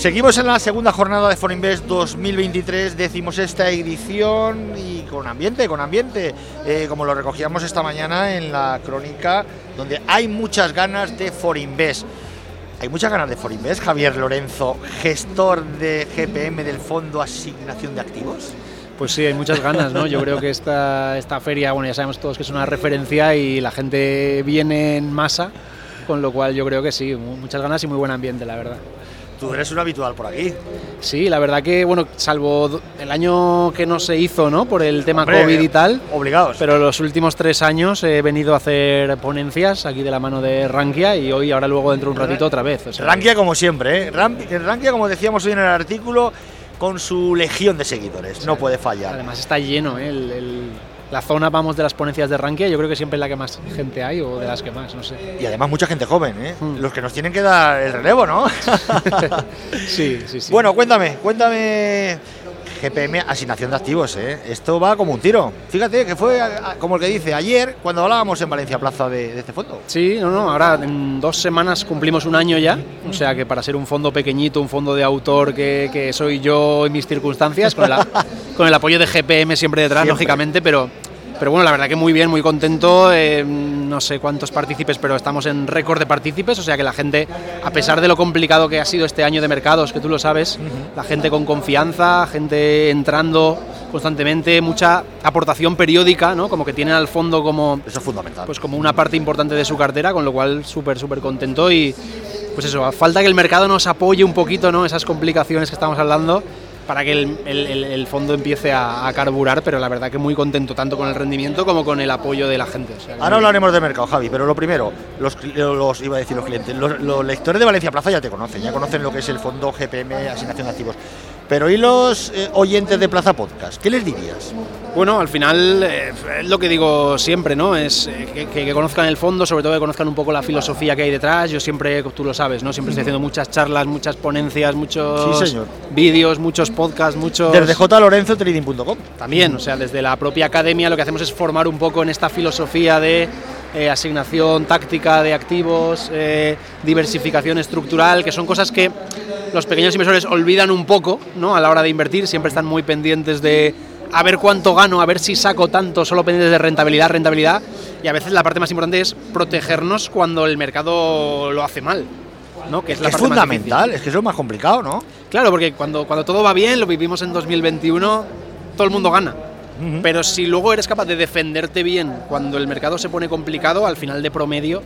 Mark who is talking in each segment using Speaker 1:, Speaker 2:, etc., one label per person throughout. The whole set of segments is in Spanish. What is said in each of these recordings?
Speaker 1: Seguimos en la segunda jornada de Forinvest 2023, decimos esta edición y con ambiente, con ambiente, eh, como lo recogíamos esta mañana en la crónica, donde hay muchas ganas de Forinvest. Hay muchas ganas de Forinvest, Javier Lorenzo, gestor de GPM del Fondo Asignación de Activos.
Speaker 2: Pues sí, hay muchas ganas, ¿no? Yo creo que esta, esta feria, bueno, ya sabemos todos que es una referencia y la gente viene en masa, con lo cual yo creo que sí, muchas ganas y muy buen ambiente, la verdad.
Speaker 1: Tú eres un habitual por aquí.
Speaker 2: Sí, la verdad que, bueno, salvo el año que no se hizo, ¿no? Por el tema COVID y tal.
Speaker 1: Obligados.
Speaker 2: Pero los últimos tres años he venido a hacer ponencias aquí de la mano de Rankia y hoy, ahora luego dentro de un ratito otra vez.
Speaker 1: Rankia como siempre, ¿eh? Rankia, como decíamos hoy en el artículo, con su legión de seguidores, no puede fallar.
Speaker 2: Además está lleno, ¿eh? el la zona, vamos, de las ponencias de Rankia, yo creo que siempre es la que más gente hay o de las que más, no sé.
Speaker 1: Y además mucha gente joven, ¿eh? Hmm. Los que nos tienen que dar el relevo, ¿no?
Speaker 2: sí, sí, sí.
Speaker 1: Bueno, cuéntame, cuéntame GPM, asignación de activos, ¿eh? Esto va como un tiro. Fíjate que fue como el que dice ayer cuando hablábamos en Valencia Plaza de, este fondo.
Speaker 2: Sí, no, no, ahora en dos semanas cumplimos un año ya, o sea que para ser un fondo pequeñito, un fondo de autor que, que soy yo en mis circunstancias, con, con el apoyo de GPM siempre detrás, lógicamente, pero pero bueno, la verdad que muy bien, muy contento. Eh, no sé cuántos partícipes, pero estamos en récord de partícipes. O sea que la gente, a pesar de lo complicado que ha sido este año de mercados, que tú lo sabes, la gente con confianza, gente entrando constantemente, mucha aportación periódica, ¿no? Como que tienen al fondo como.
Speaker 1: Eso es fundamental.
Speaker 2: Pues como una parte importante de su cartera, con lo cual súper, súper contento. Y pues eso, falta que el mercado nos apoye un poquito, ¿no? Esas complicaciones que estamos hablando para que el, fondo empiece a, carburar, pero la verdad que muy contento tanto con el rendimiento como con el apoyo de la gente.
Speaker 1: Ahora hablaremos de mercado, Javi, pero lo primero, los, iba a decir los clientes, los, lectores de Valencia Plaza ya te conocen, ya conocen lo que es el fondo GPM, asignación de activos. Pero ¿y los eh, oyentes de Plaza Podcast? ¿Qué les dirías?
Speaker 2: Bueno, al final eh, es lo que digo siempre, ¿no? Es eh, que, conozcan el fondo, sobre todo que conozcan un poco la filosofía que hay detrás. Yo siempre, tú lo sabes, ¿no? Siempre estoy haciendo muchas charlas, muchas ponencias, muchos vídeos, muchos podcasts, muchos...
Speaker 1: Desde jlorenzo.trading.com.
Speaker 2: También, o sea, desde la propia academia lo que hacemos es formar un poco en esta filosofía de asignación táctica de activos, diversificación estructural, que son cosas que los pequeños inversores olvidan un poco ¿no? a la hora de invertir, siempre están muy pendientes de a ver cuánto gano, a ver si saco tanto, solo pendientes de rentabilidad, rentabilidad, y a veces la parte más importante es protegernos cuando el mercado lo hace mal. ¿no?
Speaker 1: Que es, la fundamental, es que es lo más complicado, ¿no?
Speaker 2: Claro, porque cuando, cuando todo va bien, lo vivimos en 2021, todo el mundo gana. Pero si luego eres capaz de defenderte bien cuando el mercado se pone complicado, al final de promedio,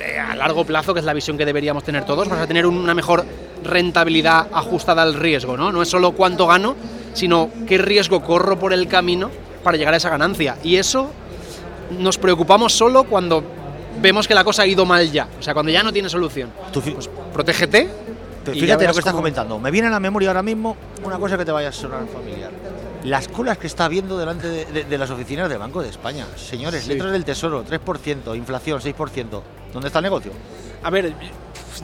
Speaker 2: eh, a largo plazo, que es la visión que deberíamos tener todos, vas a tener una mejor rentabilidad ajustada al riesgo, ¿no? No es solo cuánto gano, sino qué riesgo corro por el camino para llegar a esa ganancia. Y eso nos preocupamos solo cuando vemos que la cosa ha ido mal ya, o sea, cuando ya no tiene solución. pues protégete.
Speaker 1: Fíjate lo que estás comentando. Me viene a la memoria ahora mismo una cosa que te vaya a sonar familiar. Las colas que está habiendo delante de, las oficinas del Banco de España. Señores, letras del Tesoro, 3%, inflación, 6%. ¿Dónde está el negocio?
Speaker 2: A ver,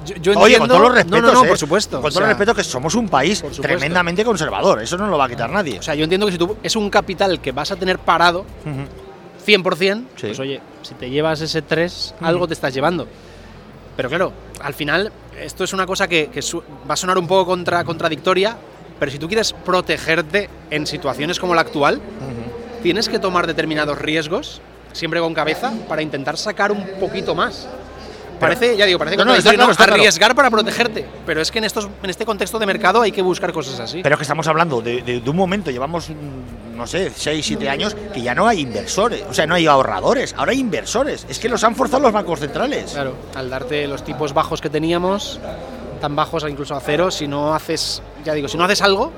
Speaker 2: yo, entiendo, Oye,
Speaker 1: con todos los respetos,
Speaker 2: no, no,
Speaker 1: por
Speaker 2: ¿eh? supuesto.
Speaker 1: Con todo el respeto que somos un país tremendamente conservador, eso no lo va a quitar nadie.
Speaker 2: O sea, yo entiendo que si tú es un capital que vas a tener parado 100%, pues oye, si te llevas ese 3, algo te estás llevando. Pero claro, al final esto es una cosa que, va a sonar un poco contra, contradictoria, pero si tú quieres protegerte en situaciones como la actual, tienes que tomar determinados riesgos, siempre con cabeza, para intentar sacar un poquito más. Parece, ya digo, parece que no, arriesgar para protegerte. Pero es que en, estos, en este contexto de mercado hay que buscar cosas así.
Speaker 1: Pero es que estamos hablando de, un momento, llevamos, no sé, 6, 7 años, que ya no hay inversores, o sea, no hay ahorradores, ahora hay inversores. Es que los han forzado los bancos centrales.
Speaker 2: Claro, al darte los tipos bajos que teníamos, tan bajos incluso a cero, si no haces, ya digo, si no haces algo...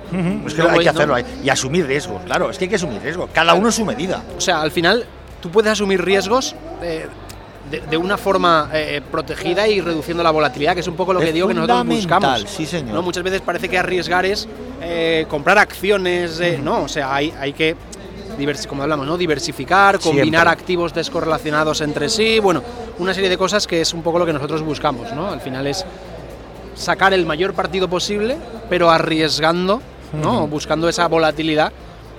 Speaker 1: es que hay que hacerlo y asumir riesgos, claro, es que hay que asumir riesgos, cada uno su medida.
Speaker 2: O sea, al final tú puedes asumir riesgos... Eh, de, una forma eh, protegida y reduciendo la volatilidad, que es un poco lo que digo que nosotros buscamos.
Speaker 1: Sí, señor.
Speaker 2: ¿no? Muchas veces parece que arriesgar es eh, comprar acciones, no, o sea, hay, hay que como hablamos, ¿no? diversificar, combinar activos descorrelacionados entre sí, bueno, una serie de cosas que es un poco lo que nosotros buscamos, ¿no? Al final es sacar el mayor partido posible, pero arriesgando, ¿no? Buscando esa volatilidad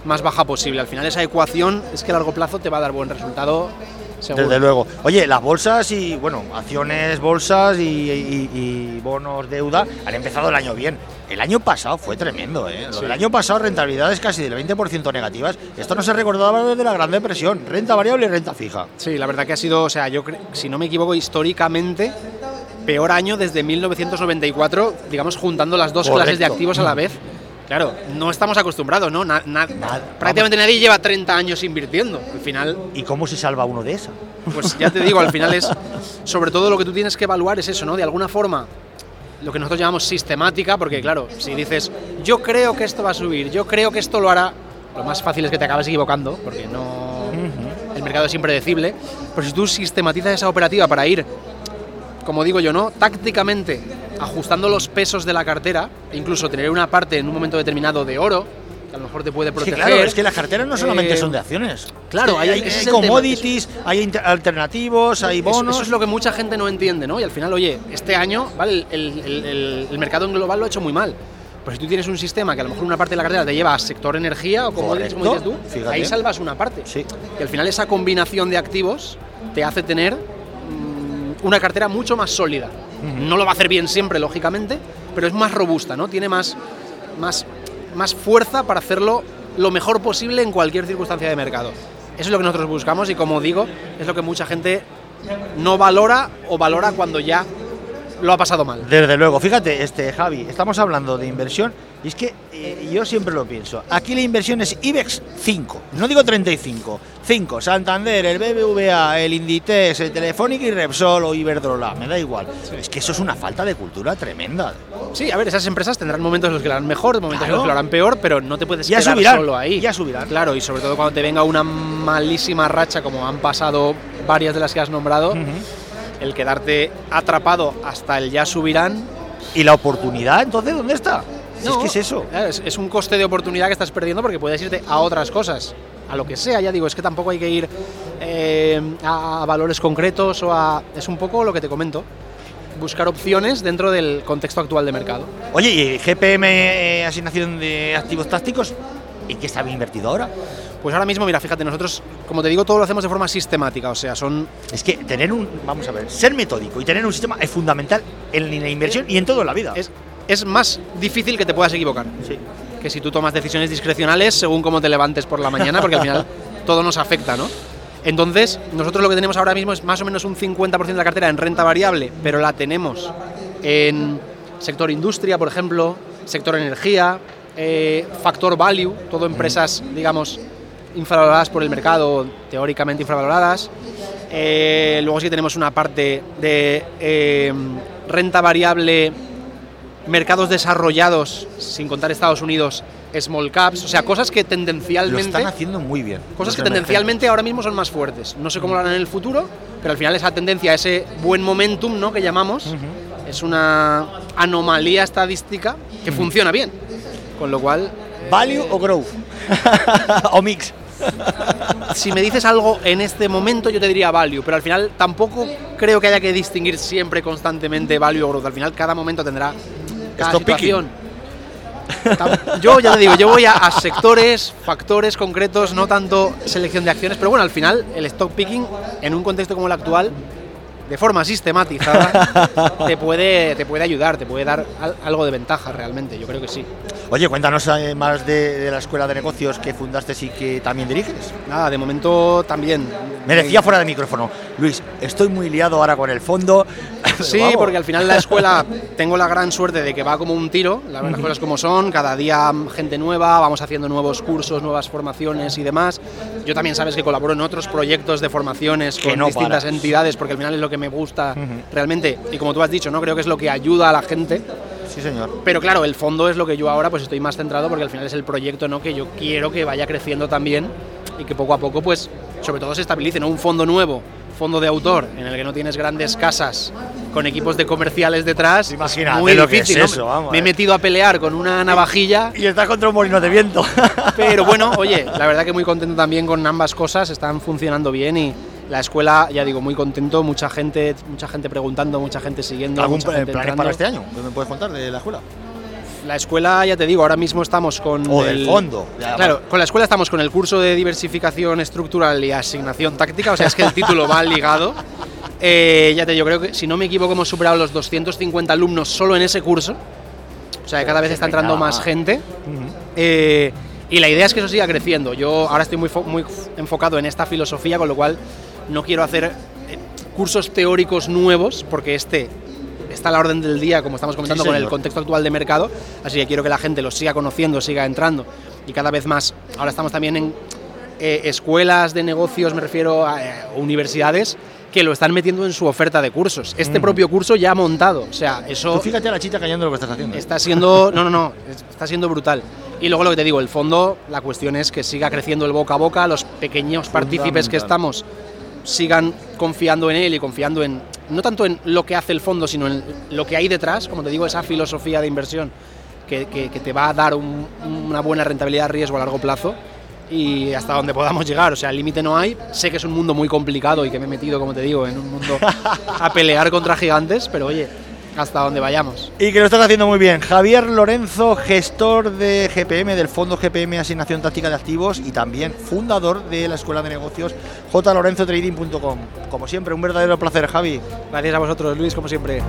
Speaker 2: más baja posible. Al final esa ecuación es que a largo plazo te va a dar buen resultado Seguro.
Speaker 1: Desde luego. Oye, las bolsas y, bueno, acciones, bolsas y, y- y bonos deuda han empezado el año bien. El año pasado fue tremendo, ¿eh?
Speaker 2: Sí.
Speaker 1: del año pasado, rentabilidades casi del 20% negativas. Esto no se recordaba desde la Gran Depresión. Renta variable y renta fija.
Speaker 2: Sí, la verdad que ha sido, o sea, yo cre- si no me equivoco, históricamente peor año desde 1994, digamos, juntando las dos
Speaker 1: Correcto.
Speaker 2: clases de activos a la vez. Claro, no estamos acostumbrados, ¿no? Na- prácticamente nadie lleva 30 años invirtiendo. Al final,
Speaker 1: ¿Y cómo se salva uno de esa?
Speaker 2: pues ya te digo, al final es, sobre todo lo que tú tienes que evaluar es eso, ¿no? De alguna forma, lo que nosotros llamamos sistemática, porque claro, si dices, yo creo que esto va a subir, yo creo que esto lo hará, lo más fácil es que te acabes equivocando, porque no, el mercado es impredecible, pero si tú sistematizas esa operativa para ir, como digo yo, ¿no? Tácticamente ajustando los pesos de la cartera, e incluso tener una parte en un momento determinado de oro, que a lo mejor te puede proteger.
Speaker 1: claro, es que las carteras no solamente
Speaker 2: Eh,
Speaker 1: son de acciones.
Speaker 2: claro, hay-
Speaker 1: hay,
Speaker 2: es
Speaker 1: hay
Speaker 2: el tema.
Speaker 1: commodities, hay alternativos, hay
Speaker 2: Eso-
Speaker 1: bonos.
Speaker 2: Eso, es lo que mucha gente no entiende, ¿no? Y al final, oye, este año, ¿vale? El, el- el- el mercado en global lo ha hecho muy mal. Pero si tú tienes un sistema que a lo mejor una parte de la cartera te lleva a sector energía o como, dices, como dices tú,
Speaker 1: fíjate.
Speaker 2: ahí salvas una parte.
Speaker 1: Sí.
Speaker 2: Y al final esa combinación de activos te hace tener mm, una cartera mucho más sólida. No lo va a hacer bien siempre, lógicamente, pero es más robusta, ¿no? Tiene más, más, más fuerza para hacerlo lo mejor posible en cualquier circunstancia de mercado. Eso es lo que nosotros buscamos y como digo, es lo que mucha gente no valora o valora cuando ya lo ha pasado mal.
Speaker 1: Desde luego, fíjate, este Javi, estamos hablando de inversión y es que eh, yo siempre lo pienso. Aquí la inversión es IBEX 5, no digo 35, 5, Santander, el BBVA, el Inditex, el Telefónica y Repsol o Iberdrola, me da igual. Es que eso es una falta de cultura tremenda.
Speaker 2: Sí, a ver, esas empresas tendrán momentos en los que lo harán mejor, momentos en los que lo harán peor, pero no te puedes
Speaker 1: Ya
Speaker 2: quedar
Speaker 1: subirán,
Speaker 2: solo ahí.
Speaker 1: ya subirán.
Speaker 2: Claro, y sobre todo cuando te venga una malísima racha, como han pasado varias de las que has nombrado, el quedarte atrapado hasta el ya subirán.
Speaker 1: ¿Y la oportunidad entonces dónde está? Si es que es eso.
Speaker 2: Es, es un coste de oportunidad que estás perdiendo porque puedes irte a otras cosas, a lo que sea, ya digo, es que tampoco hay que ir eh, a, a valores concretos o a... Es un poco lo que te comento, buscar opciones dentro del contexto actual de mercado.
Speaker 1: Oye, ¿y GPM, eh, asignación de activos tácticos? ¿En qué está bien invertido ahora?
Speaker 2: Pues ahora mismo, mira, fíjate, nosotros, como te digo, todo lo hacemos de forma sistemática, o sea, son...
Speaker 1: Es que tener un, vamos a ver, ser metódico y tener un sistema es fundamental en la inversión y en toda la vida.
Speaker 2: Es, es más difícil que te puedas equivocar
Speaker 1: Sí.
Speaker 2: que si tú tomas decisiones discrecionales según cómo te levantes por la mañana, porque al final todo nos afecta, ¿no? Entonces, nosotros lo que tenemos ahora mismo es más o menos un 50% de la cartera en renta variable, pero la tenemos en sector industria, por ejemplo, sector energía, eh, factor value, todo empresas, digamos, infravaloradas por el mercado, teóricamente infravaloradas. Eh, luego sí que tenemos una parte de eh, renta variable, mercados desarrollados, sin contar Estados Unidos, small caps, o sea, cosas que
Speaker 1: Lo
Speaker 2: tendencialmente
Speaker 1: están haciendo muy bien.
Speaker 2: Cosas que tendencialmente ahora mismo son más fuertes. No sé cómo lo harán en el futuro, pero al final esa tendencia, ese buen momentum ¿no? que llamamos, es una anomalía estadística que funciona bien. Con lo cual.
Speaker 1: ¿Value o growth? o mix.
Speaker 2: Si me dices algo en este momento, yo te diría value, pero al final tampoco creo que haya que distinguir siempre constantemente value o growth. Al final, cada momento tendrá cada
Speaker 1: Stock picking.
Speaker 2: situación. Yo ya te digo, yo voy a, a sectores, factores concretos, no tanto selección de acciones, pero bueno, al final el stock picking en un contexto como el actual, de forma sistematizada, te puede, te puede ayudar, te puede dar al- algo de ventaja realmente, yo creo que sí.
Speaker 1: Oye, cuéntanos eh, más de, de la escuela de negocios que fundaste y que también diriges.
Speaker 2: Nada, de momento también.
Speaker 1: Me decía fuera de micrófono, Luis, estoy muy liado ahora con el fondo.
Speaker 2: Sí, porque al final la escuela tengo la gran suerte de que va como un tiro, las las cosas como son, cada día gente nueva, vamos haciendo nuevos cursos, nuevas formaciones y demás. Yo también sabes que colaboro en otros proyectos de formaciones con
Speaker 1: no
Speaker 2: distintas
Speaker 1: paras.
Speaker 2: entidades, porque al final es lo que me gusta realmente, y como tú has dicho, no creo que es lo que ayuda a la gente.
Speaker 1: Sí, señor.
Speaker 2: Pero claro, el fondo es lo que yo ahora pues estoy más centrado porque al final es el proyecto ¿no? que yo quiero que vaya creciendo también y que poco a poco pues sobre todo se estabilice, ¿no? Un fondo nuevo, fondo de autor, en el que no tienes grandes casas con equipos de comerciales detrás.
Speaker 1: Imagínate
Speaker 2: muy
Speaker 1: lo que
Speaker 2: difícil,
Speaker 1: es
Speaker 2: ¿no?
Speaker 1: eso, vamos,
Speaker 2: Me he
Speaker 1: eh.
Speaker 2: metido a pelear con una navajilla.
Speaker 1: Y estás contra un molino de viento.
Speaker 2: Pero bueno, oye, la verdad que muy contento también con ambas cosas, están funcionando bien y la escuela, ya digo, muy contento, mucha gente, mucha gente preguntando, mucha gente siguiendo,
Speaker 1: ¿Algún
Speaker 2: mucha gente
Speaker 1: planes para este año? ¿Qué me puedes contar de la escuela?
Speaker 2: la escuela, ya te digo, ahora mismo estamos con.
Speaker 1: O del fondo. ya,
Speaker 2: Claro, con la escuela estamos con el curso de diversificación estructural y asignación táctica, o sea, es que el título va ligado. Eh, ya te digo, creo que si no me equivoco hemos superado los 250 alumnos solo en ese curso. O sea, que cada vez está entrando más gente. Eh, y la idea es que eso siga creciendo. Yo ahora estoy muy, muy enfocado en esta filosofía, con lo cual no quiero hacer eh, cursos teóricos nuevos, porque este está a la orden del día, como estamos comentando,
Speaker 1: Sí,
Speaker 2: con el contexto actual de mercado. Así que quiero que la gente lo siga conociendo, siga entrando. Y cada vez más. Ahora estamos también en eh, escuelas de negocios, me refiero a eh, universidades, que lo están metiendo en su oferta de cursos. Este
Speaker 1: Mm.
Speaker 2: propio curso ya montado. O sea, eso
Speaker 1: Tú fíjate a la chita callando lo que estás haciendo.
Speaker 2: está siendo. No, no, no. es- Está siendo brutal. Y luego lo que te digo, el fondo, la cuestión es que siga creciendo el boca a boca, los pequeños partícipes que estamos sigan confiando en él y confiando en. No tanto en lo que hace el fondo, sino en lo que hay detrás, como te digo, esa filosofía de inversión que, que- que te va a dar un- una buena rentabilidad riesgo a largo plazo y hasta donde podamos llegar. O sea, límite no hay. Sé que es un mundo muy complicado y que me he metido, como te digo, en un mundo a pelear contra gigantes, pero oye, hasta donde vayamos.
Speaker 1: Y que lo estás haciendo muy bien. Javier Lorenzo, gestor de GPM, del Fondo GPM Asignación Táctica de Activos y también fundador de la Escuela de Negocios jlorenzotrading.com. Como siempre, un verdadero placer, Javi.
Speaker 2: Gracias a vosotros, Luis, como siempre.